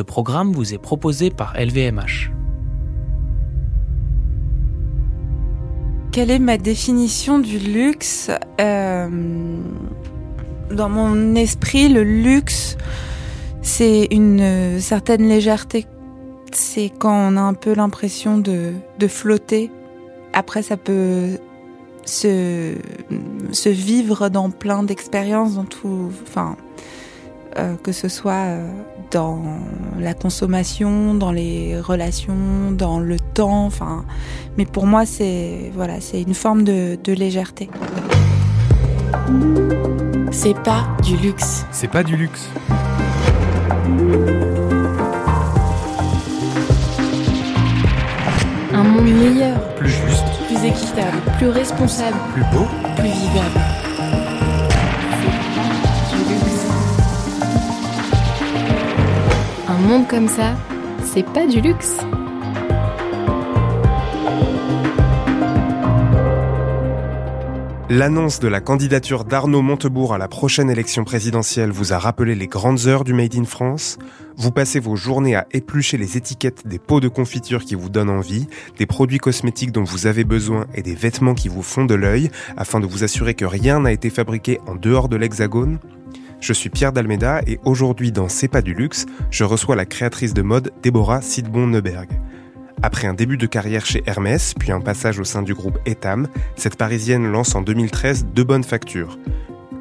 Ce programme vous est proposé par LVMH. Quelle est ma définition du luxe euh, Dans mon esprit, le luxe, c'est une certaine légèreté. C'est quand on a un peu l'impression de, flotter. Après, ça peut se, se vivre dans plein d'expériences, dans tout, enfin, euh, que ce soit euh, dans la consommation, dans les relations, dans le temps, enfin, mais pour moi c'est voilà, c'est une forme de, de légèreté. C'est pas du luxe. C'est pas du luxe. Un monde meilleur, Plus juste, plus équitable, plus responsable, plus beau. plus vivable. Comme ça, c'est pas du luxe. L'annonce de la candidature d'Arnaud Montebourg à la prochaine élection présidentielle vous a rappelé les grandes heures du Made in France. Vous passez vos journées à éplucher les étiquettes des pots de confiture qui vous donnent envie, des produits cosmétiques dont vous avez besoin et des vêtements qui vous font de l'œil afin de vous assurer que rien n'a été fabriqué en dehors de l'hexagone. Je suis Pierre Dalmeda et aujourd'hui dans C'est pas du luxe, je reçois la créatrice de mode Déborah Sidbon-Neuberg. Après un début de carrière chez Hermès, puis un passage au sein du groupe Etam, cette Parisienne lance en 2013 Deux Bonnes Factures.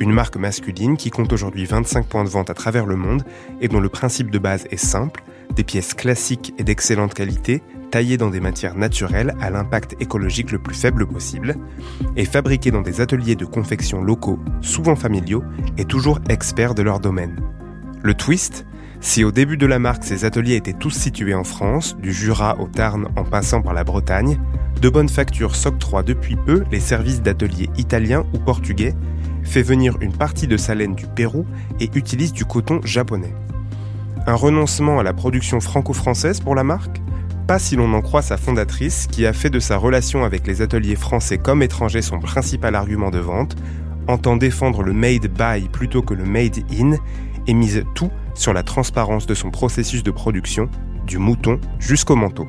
Une marque masculine qui compte aujourd'hui 25 points de vente à travers le monde et dont le principe de base est simple, des pièces classiques et d'excellente qualité, taillées dans des matières naturelles à l'impact écologique le plus faible possible, et fabriquées dans des ateliers de confection locaux, souvent familiaux, et toujours experts de leur domaine. Le twist si au début de la marque ces ateliers étaient tous situés en France, du Jura au Tarn en passant par la Bretagne, De Bonne Facture s'octroie depuis peu les services d'ateliers italiens ou portugais, fait venir une partie de sa laine du Pérou et utilise du coton japonais. Un renoncement à la production franco-française pour la marque? Pas si l'on en croit sa fondatrice, qui a fait de sa relation avec les ateliers français comme étrangers son principal argument de vente, entend défendre le made by plutôt que le made in et mise tout sur la transparence de son processus de production, du mouton jusqu'au manteau.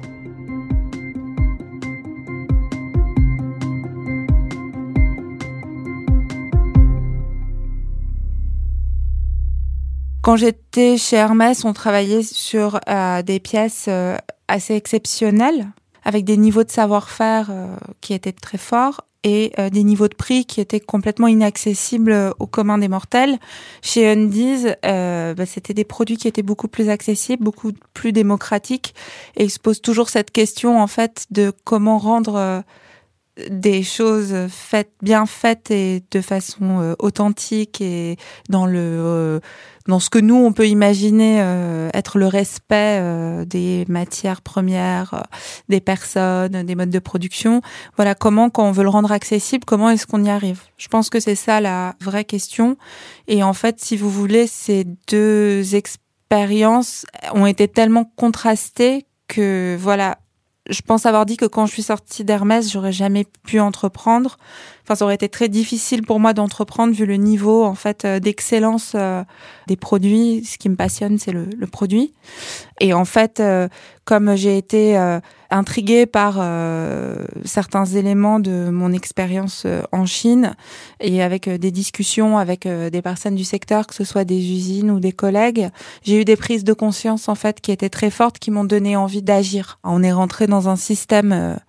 Quand j'étais chez Hermès, on travaillait sur euh, des pièces euh, assez exceptionnelles, avec des niveaux de savoir-faire euh, qui étaient très forts et euh, des niveaux de prix qui étaient complètement inaccessibles au commun des mortels. Chez Undies, euh, bah, c'était des produits qui étaient beaucoup plus accessibles, beaucoup plus démocratiques, et ils se posent toujours cette question en fait de comment rendre euh, des choses faites, bien faites et de façon euh, authentique et dans le euh, dans ce que nous on peut imaginer euh, être le respect euh, des matières premières, euh, des personnes, des modes de production. Voilà comment quand on veut le rendre accessible, comment est-ce qu'on y arrive? Je pense que c'est ça la vraie question. Et en fait, si vous voulez, ces deux expériences ont été tellement contrastées que voilà, je pense avoir dit que quand je suis sortie d'Hermès, j'aurais jamais pu entreprendre. Ça aurait été très difficile pour moi d'entreprendre vu le niveau en fait euh, d'excellence euh, des produits. Ce qui me passionne, c'est le, le produit. Et en fait, euh, comme j'ai été intriguée par certains éléments de mon expérience en Chine et avec des discussions avec des personnes du secteur, que ce soit des usines ou des collègues, j'ai eu des prises de conscience en fait qui étaient très fortes, qui m'ont donné envie d'agir. On est rentré dans un système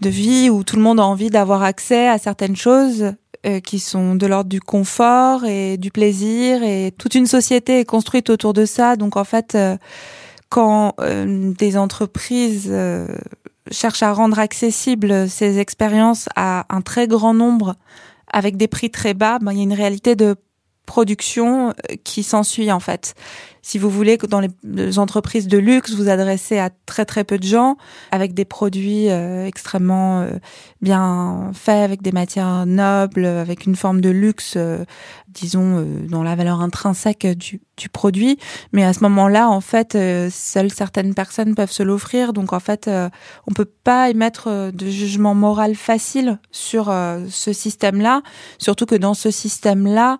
de vie où tout le monde a envie d'avoir accès à certaines choses euh, qui sont de l'ordre du confort et du plaisir et toute une société est construite autour de ça. Donc en fait, euh, quand euh, des entreprises euh, cherchent à rendre accessibles ces expériences à un très grand nombre avec des prix très bas, ben, il y a une réalité de production euh, qui s'ensuit en fait. Si vous voulez que dans les, entreprises de luxe, vous adressez à très très peu de gens avec des produits euh, extrêmement euh, bien faits, avec des matières nobles, avec une forme de luxe, disons, dans la valeur intrinsèque du, du produit. Mais à ce moment-là, en fait, seules certaines personnes peuvent se l'offrir. Donc en fait, on peut pas émettre de jugement moral facile sur ce système-là, surtout que dans ce système-là,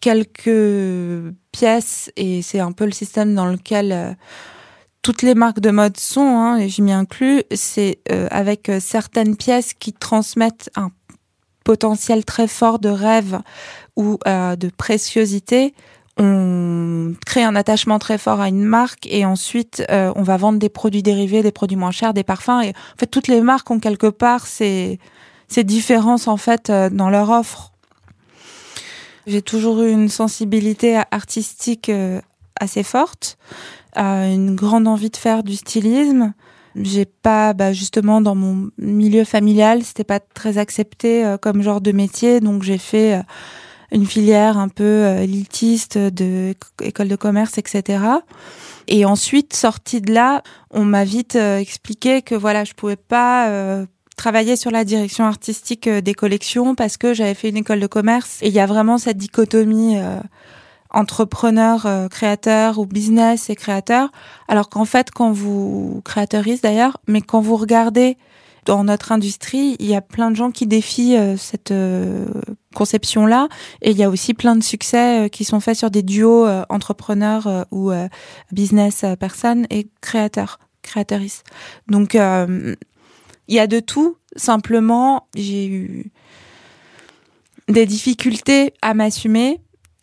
quelques pièces, et c'est un peu le système dans lequel euh, toutes les marques de mode sont, hein, et j'y m'y inclus, c'est euh, avec euh, certaines pièces qui transmettent un potentiel très fort de rêve ou euh, de préciosité. On crée un attachement très fort à une marque et ensuite on va vendre des produits dérivés, des produits moins chers, des parfums. Et en fait, toutes les marques ont quelque part ces, ces différences en fait dans leur offre. J'ai toujours eu une sensibilité artistique assez forte une grande envie de faire du stylisme. J'ai pas, bah justement, dans mon milieu familial, c'était pas très accepté euh, comme genre de métier, donc j'ai fait euh, une filière un peu euh, élitiste de école de commerce, etc. Et ensuite, sortie de là, on m'a vite expliqué que voilà, je pouvais pas travailler sur la direction artistique des collections parce que j'avais fait une école de commerce et il y a vraiment cette dichotomie entrepreneur, euh, créateur ou business et créateur. Alors qu'en fait, quand vous créateuriste d'ailleurs, mais quand vous regardez dans notre industrie, il y a plein de gens qui défient euh, cette euh, conception-là, et il y a aussi plein de succès qui sont faits sur des duos entrepreneurs ou business personnes et créateurs, créateuristes. Donc il y a de tout. Simplement, j'ai eu des difficultés à m'assumer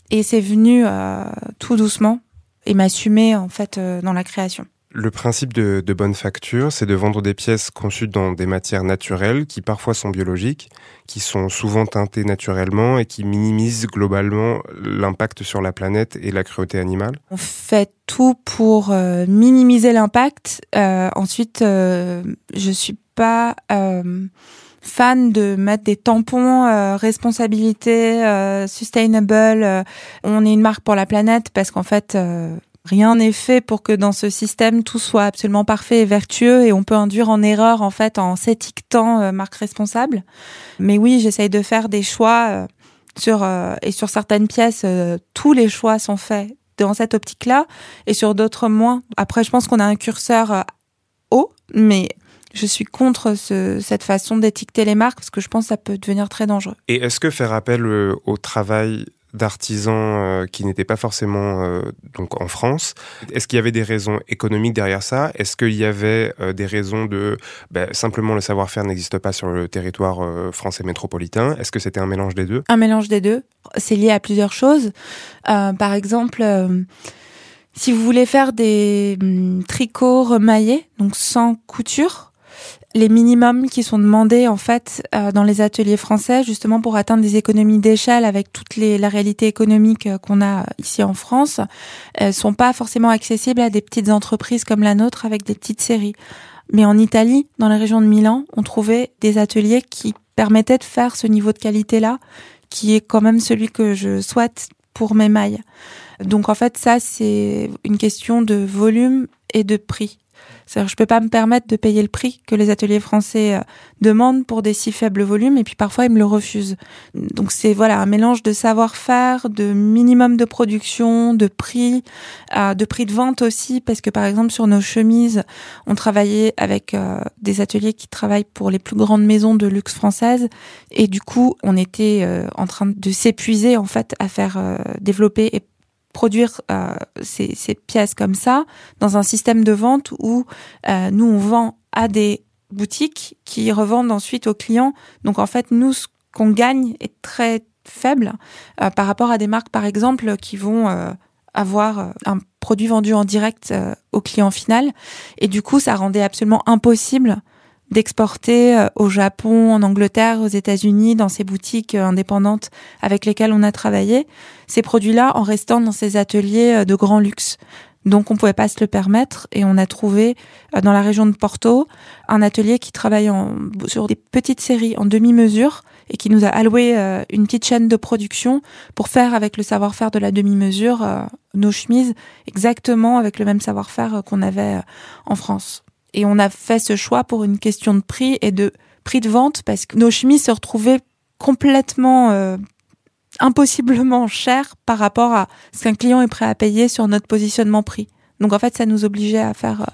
et c'est venu euh, tout doucement et m'assumer en fait euh, dans la création. Le principe de, de bonne facture, c'est de vendre des pièces conçues dans des matières naturelles qui parfois sont biologiques, qui sont souvent teintées naturellement et qui minimisent globalement l'impact sur la planète et la cruauté animale. On fait tout pour euh, minimiser l'impact. Ensuite, je suis pas fan de mettre des tampons euh, responsabilité euh, sustainable. Euh, on est une marque pour la planète parce qu'en fait rien n'est fait pour que dans ce système tout soit absolument parfait et vertueux et on peut induire en erreur en fait en s'étiquetant marque responsable. Mais oui, j'essaye de faire des choix sur et sur certaines pièces tous les choix sont faits dans cette optique-là et sur d'autres moins. Après je pense qu'on a un curseur haut mais je suis contre ce, cette façon d'étiqueter les marques parce que je pense que ça peut devenir très dangereux. Et est-ce que faire appel euh, au travail d'artisans euh, qui n'étaient pas forcément euh, donc en France. Est-ce qu'il y avait des raisons économiques derrière ça? Est-ce qu'il y avait des raisons de ben, simplement le savoir-faire n'existe pas sur le territoire français métropolitain? Est-ce que c'était un mélange des deux? Un mélange des deux. C'est lié à plusieurs choses. par exemple. Si vous voulez faire des hum, tricots remaillés, donc sans couture, les minimums qui sont demandés en fait euh, dans les ateliers français justement pour atteindre des économies d'échelle avec toute les, la réalité économique euh, qu'on a ici en France euh, sont pas forcément accessibles à des petites entreprises comme la nôtre avec des petites séries. Mais en Italie, dans la région de Milan, on trouvait des ateliers qui permettaient de faire ce niveau de qualité là qui est quand même celui que je souhaite pour mes mailles. Donc en fait ça c'est une question de volume et de prix. C'est-à-dire, je peux pas me permettre de payer le prix que les ateliers français euh, demandent pour des si faibles volumes, et puis parfois ils me le refusent. Donc c'est voilà un mélange de savoir-faire, de minimum de production, de prix, euh, de prix de vente aussi, parce que par exemple sur nos chemises, on travaillait avec euh, des ateliers qui travaillent pour les plus grandes maisons de luxe françaises, et du coup on était en train de s'épuiser en fait à faire développer et produire euh, ces, ces, pièces comme ça dans un système de vente où euh, nous on vend à des boutiques qui revendent ensuite aux clients. Donc en fait nous ce qu'on gagne est très faible euh, par rapport à des marques par exemple qui vont euh, avoir un produit vendu en direct au client final et du coup ça rendait absolument impossible d'exporter euh, au Japon, en Angleterre, aux États-Unis, dans ces boutiques euh, indépendantes avec lesquelles on a travaillé, ces produits-là en restant dans ces ateliers euh, de grand luxe. Donc on pouvait pas se le permettre et on a trouvé dans la région de Porto un atelier qui travaille en, sur des petites séries en demi-mesure et qui nous a alloué une petite chaîne de production pour faire avec le savoir-faire de la demi-mesure nos chemises exactement avec le même savoir-faire qu'on avait en France. Et on a fait ce choix pour une question de prix et de prix de vente parce que nos chemises se retrouvaient complètement euh, impossiblement chères par rapport à ce qu'un client est prêt à payer sur notre positionnement prix. Donc en fait, ça nous obligeait à faire euh,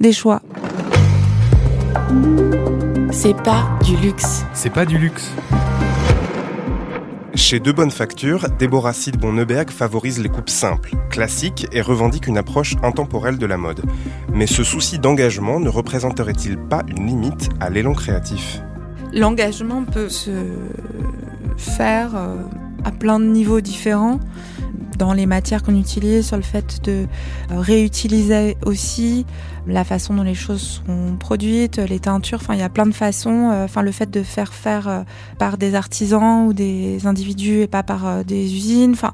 des choix. C'est pas du luxe. C'est pas du luxe. Chez De Bonnes Factures, Déborah Sidbon-Neuberg favorise les coupes simples, classiques et revendique une approche intemporelle de la mode. Mais ce souci d'engagement ne représenterait-il pas une limite à l'élan créatif? L'engagement peut se faire euh, à plein de niveaux différents dans les matières qu'on utilise, sur le fait de euh, réutiliser aussi la façon dont les choses sont produites, les teintures. Enfin, il y a plein de façons. Euh, enfin, le fait de faire faire euh, par des artisans ou des individus et pas par des usines. Enfin,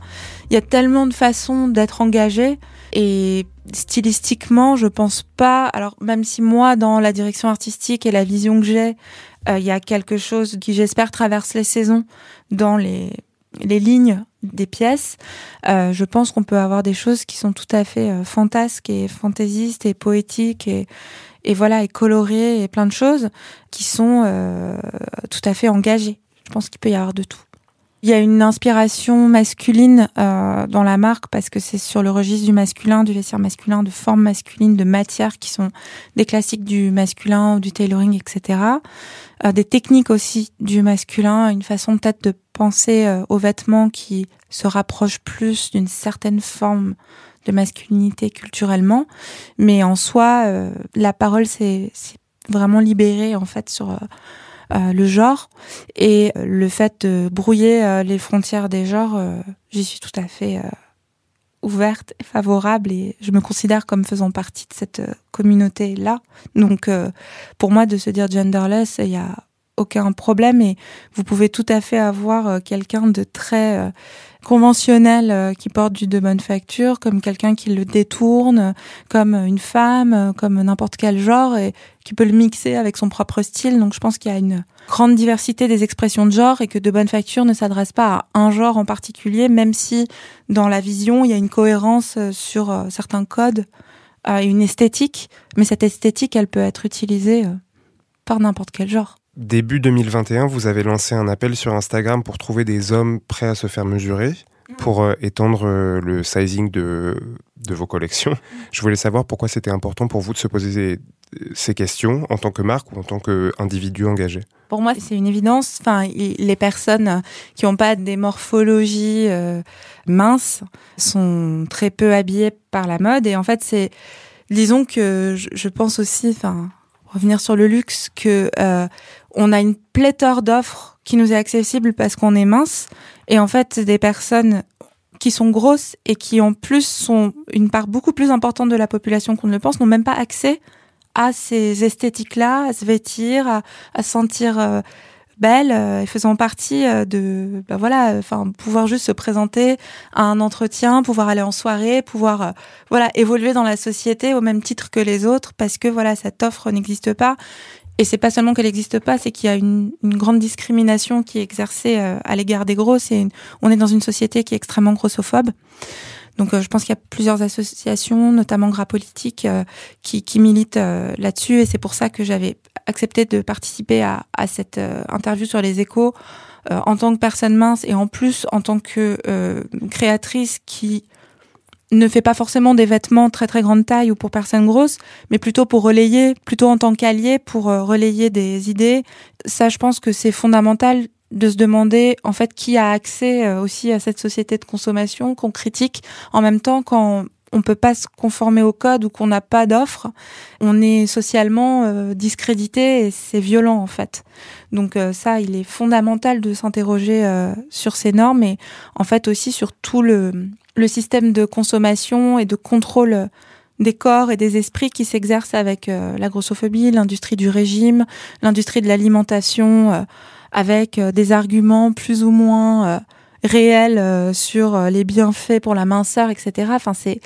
il y a tellement de façons d'être engagé. Et stylistiquement, je pense pas. Alors, même si moi, dans la direction artistique et la vision que j'ai, il y a quelque chose qui, j'espère, traverse les saisons dans les les lignes des pièces, euh, je pense qu'on peut avoir des choses qui sont tout à fait euh, fantasques et fantaisistes et poétiques et, voilà et colorées et plein de choses qui sont euh, tout à fait engagées. Je pense qu'il peut y avoir de tout. Il y a une inspiration masculine dans la marque parce que c'est sur le registre du masculin, du vestiaire masculin, de formes masculines, de matières qui sont des classiques du masculin du tailoring, etc. Des techniques aussi du masculin, une façon peut-être de penser euh, aux vêtements qui se rapproche plus d'une certaine forme de masculinité culturellement. Mais en soi, euh, la parole s'est vraiment libérée en fait sur euh, le genre et le fait de brouiller les frontières des genres, j'y suis tout à fait ouverte et favorable et je me considère comme faisant partie de cette communauté là. Donc pour moi de se dire genderless, il y a aucun problème et vous pouvez tout à fait avoir quelqu'un de très conventionnel euh, qui porte du de bonne facture, comme quelqu'un qui le détourne, comme une femme, comme n'importe quel genre, et qui peut le mixer avec son propre style. Donc je pense qu'il y a une grande diversité des expressions de genre et que de bonne facture ne s'adresse pas à un genre en particulier, même si dans la vision, il y a une cohérence euh, sur euh, certains codes une esthétique. Mais cette esthétique, elle peut être utilisée par n'importe quel genre. Début 2021, vous avez lancé un appel sur Instagram pour trouver des hommes prêts à se faire mesurer, pour euh, étendre euh, le sizing de, de vos collections. Je voulais savoir pourquoi c'était important pour vous de se poser ces, questions en tant que marque ou en tant qu'individu engagé. Pour moi, c'est une évidence. Enfin, les personnes qui n'ont pas des morphologies euh, minces sont très peu habillées par la mode. Et en fait, c'est, disons que je, je pense aussi, enfin, revenir sur le luxe, que euh, on a une pléthore d'offres qui nous est accessible parce qu'on est mince. Et en fait, des personnes qui sont grosses et qui en plus sont une part beaucoup plus importante de la population qu'on ne le pense, n'ont même pas accès à ces esthétiques-là, à se vêtir, à, à sentir euh, belle euh, et faisant partie euh, de bah voilà enfin pouvoir juste se présenter à un entretien pouvoir aller en soirée pouvoir euh, voilà évoluer dans la société au même titre que les autres parce que voilà cette offre n'existe pas et c'est pas seulement qu'elle n'existe pas, c'est qu'il y a une, une, grande discrimination qui est exercée à l'égard des grosses et on est dans une société qui est extrêmement grossophobe. Donc je pense qu'il y a plusieurs associations, notamment Gras Politique, qui, qui militent là-dessus et c'est pour ça que j'avais accepté de participer à, cette euh, interview sur les échos euh, en tant que personne mince et en plus en tant que euh, créatrice qui ne fait pas forcément des vêtements très très grande taille ou pour personnes grosses, mais plutôt pour relayer, plutôt en tant qu'allié pour relayer des idées. Ça, je pense que c'est fondamental de se demander en fait qui a accès aussi à cette société de consommation qu'on critique en même temps quand on peut pas se conformer au code ou qu'on n'a pas d'offre, on est socialement euh, discrédité et c'est violent en fait. Donc euh, ça, il est fondamental de s'interroger euh, sur ces normes et en fait aussi sur tout le, le système de consommation et de contrôle des corps et des esprits qui s'exercent avec la grossophobie, l'industrie du régime, l'industrie de l'alimentation, avec des arguments plus ou moins euh, sur euh, les bienfaits pour la minceur, etc. Enfin, c'est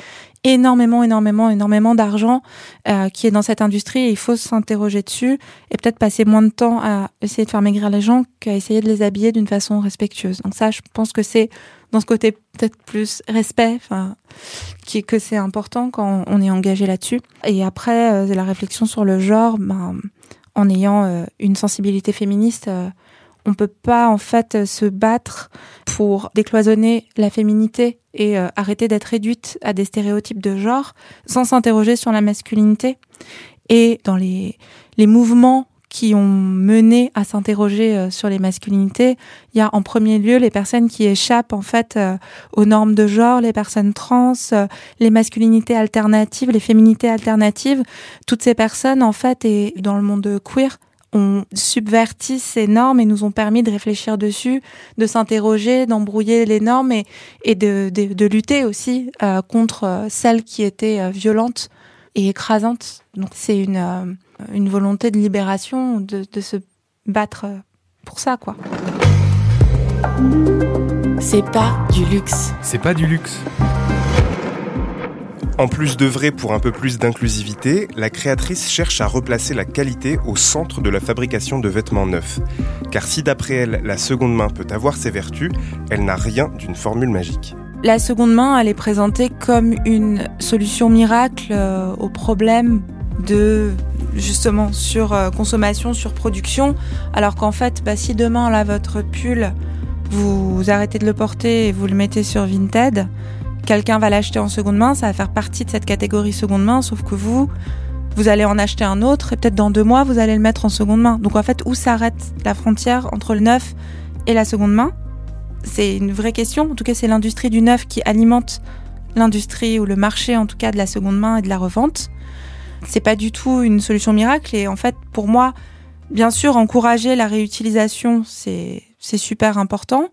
énormément, énormément, énormément d'argent euh, qui est dans cette industrie et il faut s'interroger dessus et peut-être passer moins de temps à essayer de faire maigrir les gens qu'à essayer de les habiller d'une façon respectueuse. Donc ça, je pense que c'est dans ce côté peut-être plus respect, enfin, que c'est important quand on est engagé là-dessus. Et après, la réflexion sur le genre, ben, en ayant une sensibilité féministe on peut pas en fait se battre pour décloisonner la féminité et euh, arrêter d'être réduite à des stéréotypes de genre sans s'interroger sur la masculinité. Et dans les, les mouvements qui ont mené à s'interroger euh, sur les masculinités. Il y a en premier lieu les personnes qui échappent en fait euh, aux normes de genre, les personnes trans, les masculinités alternatives, les féminités alternatives. Toutes ces personnes en fait et dans le monde queer ont subverti ces normes et nous ont permis de réfléchir dessus, de s'interroger, d'embrouiller les normes et, et de, de, de lutter aussi contre celles qui étaient violentes et écrasante. Donc c'est une, euh, une volonté de libération, de, de se battre pour ça, quoi. C'est pas du luxe. C'est pas du luxe. En plus d'œuvrer pour un peu plus d'inclusivité, la créatrice cherche à replacer la qualité au centre de la fabrication de vêtements neufs. Car si d'après elle, la seconde main peut avoir ses vertus, elle n'a rien d'une formule magique. La seconde main, elle est présentée comme une solution miracle euh, au problème de justement sur euh, consommation, sur production, alors qu'en fait, bah, si demain là votre pull, vous, arrêtez de le porter et vous le mettez sur Vinted, quelqu'un va l'acheter en seconde main, ça va faire partie de cette catégorie seconde main, sauf que vous, vous allez en acheter un autre et peut-être dans deux mois vous allez le mettre en seconde main. Donc en fait, où s'arrête la frontière entre le neuf et la seconde main? C'est une vraie question. En tout cas, c'est l'industrie du neuf qui alimente l'industrie ou le marché, en tout cas, de la seconde main et de la revente. C'est pas du tout une solution miracle. Et en fait, pour moi, bien sûr, encourager la réutilisation, c'est, c'est super important.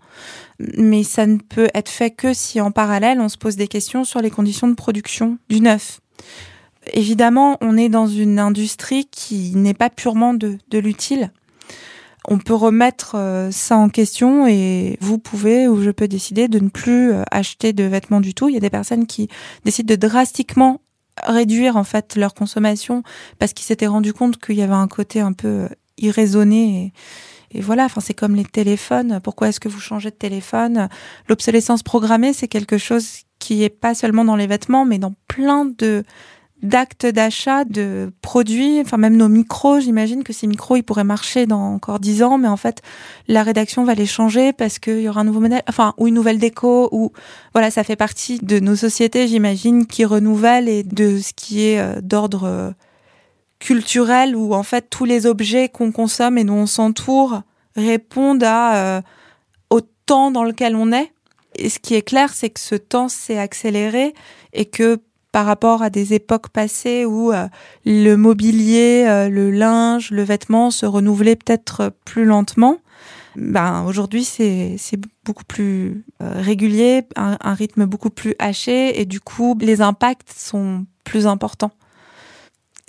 Mais ça ne peut être fait que si en parallèle, on se pose des questions sur les conditions de production du neuf. Évidemment, on est dans une industrie qui n'est pas purement de, l'utile on peut remettre euh, ça en question et vous pouvez ou je peux décider de ne plus euh, acheter de vêtements du tout. Il y a des personnes qui décident de drastiquement réduire en fait leur consommation parce qu'ils s'étaient rendu compte qu'il y avait un côté un peu euh, irraisonné et voilà, enfin c'est comme les téléphones. Pourquoi est-ce que vous changez de téléphone? L'obsolescence programmée, c'est quelque chose qui est pas seulement dans les vêtements, mais dans plein de d'actes d'achat de produits, enfin même nos micros, j'imagine que ces micros, ils pourraient marcher dans encore dix ans, mais en fait, la rédaction va les changer parce qu'il y aura un nouveau modèle, enfin, ou une nouvelle déco, ou voilà, ça fait partie de nos sociétés, j'imagine, qui renouvellent et de ce qui est euh, d'ordre euh, culturel, où en fait, tous les objets qu'on consomme et dont on s'entoure répondent à euh, au temps dans lequel on est. Et ce qui est clair, c'est que ce temps s'est accéléré et que par rapport à des époques passées où euh, le mobilier, euh, le linge, le vêtement se renouvelaient peut-être plus lentement. Ben, aujourd'hui, c'est beaucoup plus euh, régulier, un, un, rythme beaucoup plus haché et du coup, les impacts sont plus importants.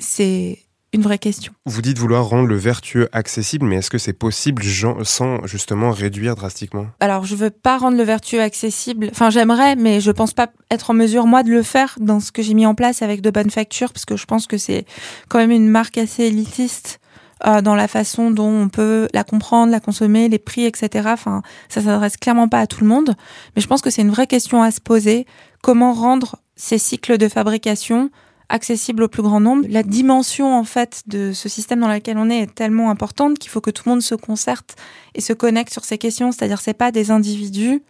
C'est une vraie question. Vous dites vouloir rendre le vertueux accessible, mais est-ce que c'est possible sans justement réduire drastiquement? Alors, je veux pas rendre le vertueux accessible. Enfin, j'aimerais, mais je pense pas être en mesure moi de le faire dans ce que j'ai mis en place avec de bonnes factures, parce que je pense que c'est quand même une marque assez élitiste euh, dans la façon dont on peut la comprendre, la consommer, les prix, etc. Enfin, ça s'adresse clairement pas à tout le monde, mais je pense que c'est une vraie question à se poser. Comment rendre ces cycles de fabrication accessible au plus grand nombre. La dimension en fait de ce système dans lequel on est est tellement importante qu'il faut que tout le monde se concerte et se connecte sur ces questions. C'est-à-dire c'est pas des individus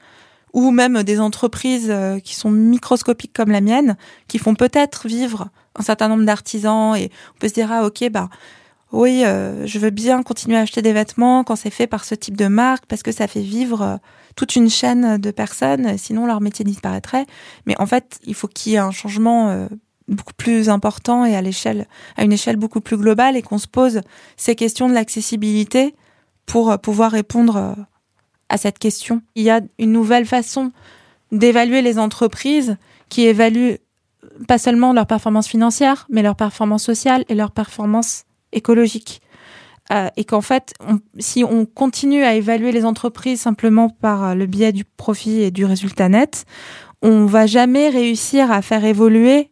ou même des entreprises euh, qui sont microscopiques comme la mienne qui font peut-être vivre un certain nombre d'artisans et on peut se dire ah ok bah oui euh, je veux bien continuer à acheter des vêtements quand c'est fait par ce type de marque parce que ça fait vivre euh, toute une chaîne de personnes sinon leur métier disparaîtrait mais en fait il faut qu'il y ait un changement beaucoup plus important et à l'échelle, à une échelle beaucoup plus globale et qu'on se pose ces questions de l'accessibilité pour euh, pouvoir répondre euh, à cette question. Il y a une nouvelle façon d'évaluer les entreprises qui évaluent pas seulement leur performance financière, mais leur performance sociale et leur performance écologique. Euh, et qu'en fait, si on continue à évaluer les entreprises simplement par le biais du profit et du résultat net, on va jamais réussir à faire évoluer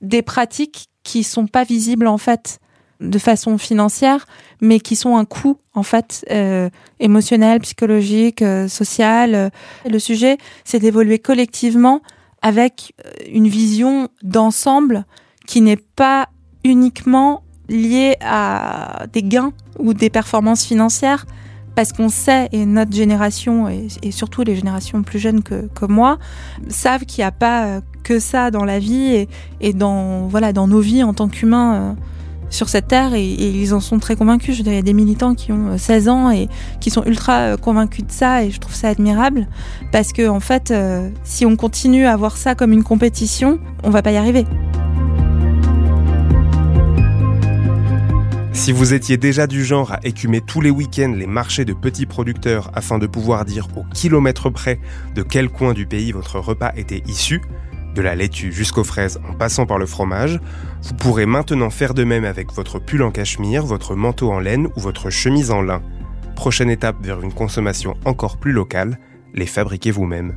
des pratiques qui sont pas visibles en fait de façon financière, mais qui sont un coût en fait euh, émotionnel, psychologique, euh, social. Le sujet, c'est d'évoluer collectivement avec euh, une vision d'ensemble qui n'est pas uniquement liée à des gains ou des performances financières, parce qu'on sait, et notre génération, et, surtout les générations plus jeunes que, que moi, savent qu'il n'y a pas que ça dans la vie et, dans, voilà, dans nos vies en tant qu'humains sur cette terre et, ils en sont très convaincus. Il y a des militants qui ont 16 ans et qui sont ultra convaincus de ça et je trouve ça admirable parce que en fait, si on continue à voir ça comme une compétition, on va pas y arriver. Si vous étiez déjà du genre à écumer tous les week-ends les marchés de petits producteurs afin de pouvoir dire au kilomètre près de quel coin du pays votre repas était issu, de la laitue jusqu'aux fraises en passant par le fromage, vous pourrez maintenant faire de même avec votre pull en cachemire, votre manteau en laine ou votre chemise en lin. Prochaine étape vers une consommation encore plus locale, les fabriquer vous-même.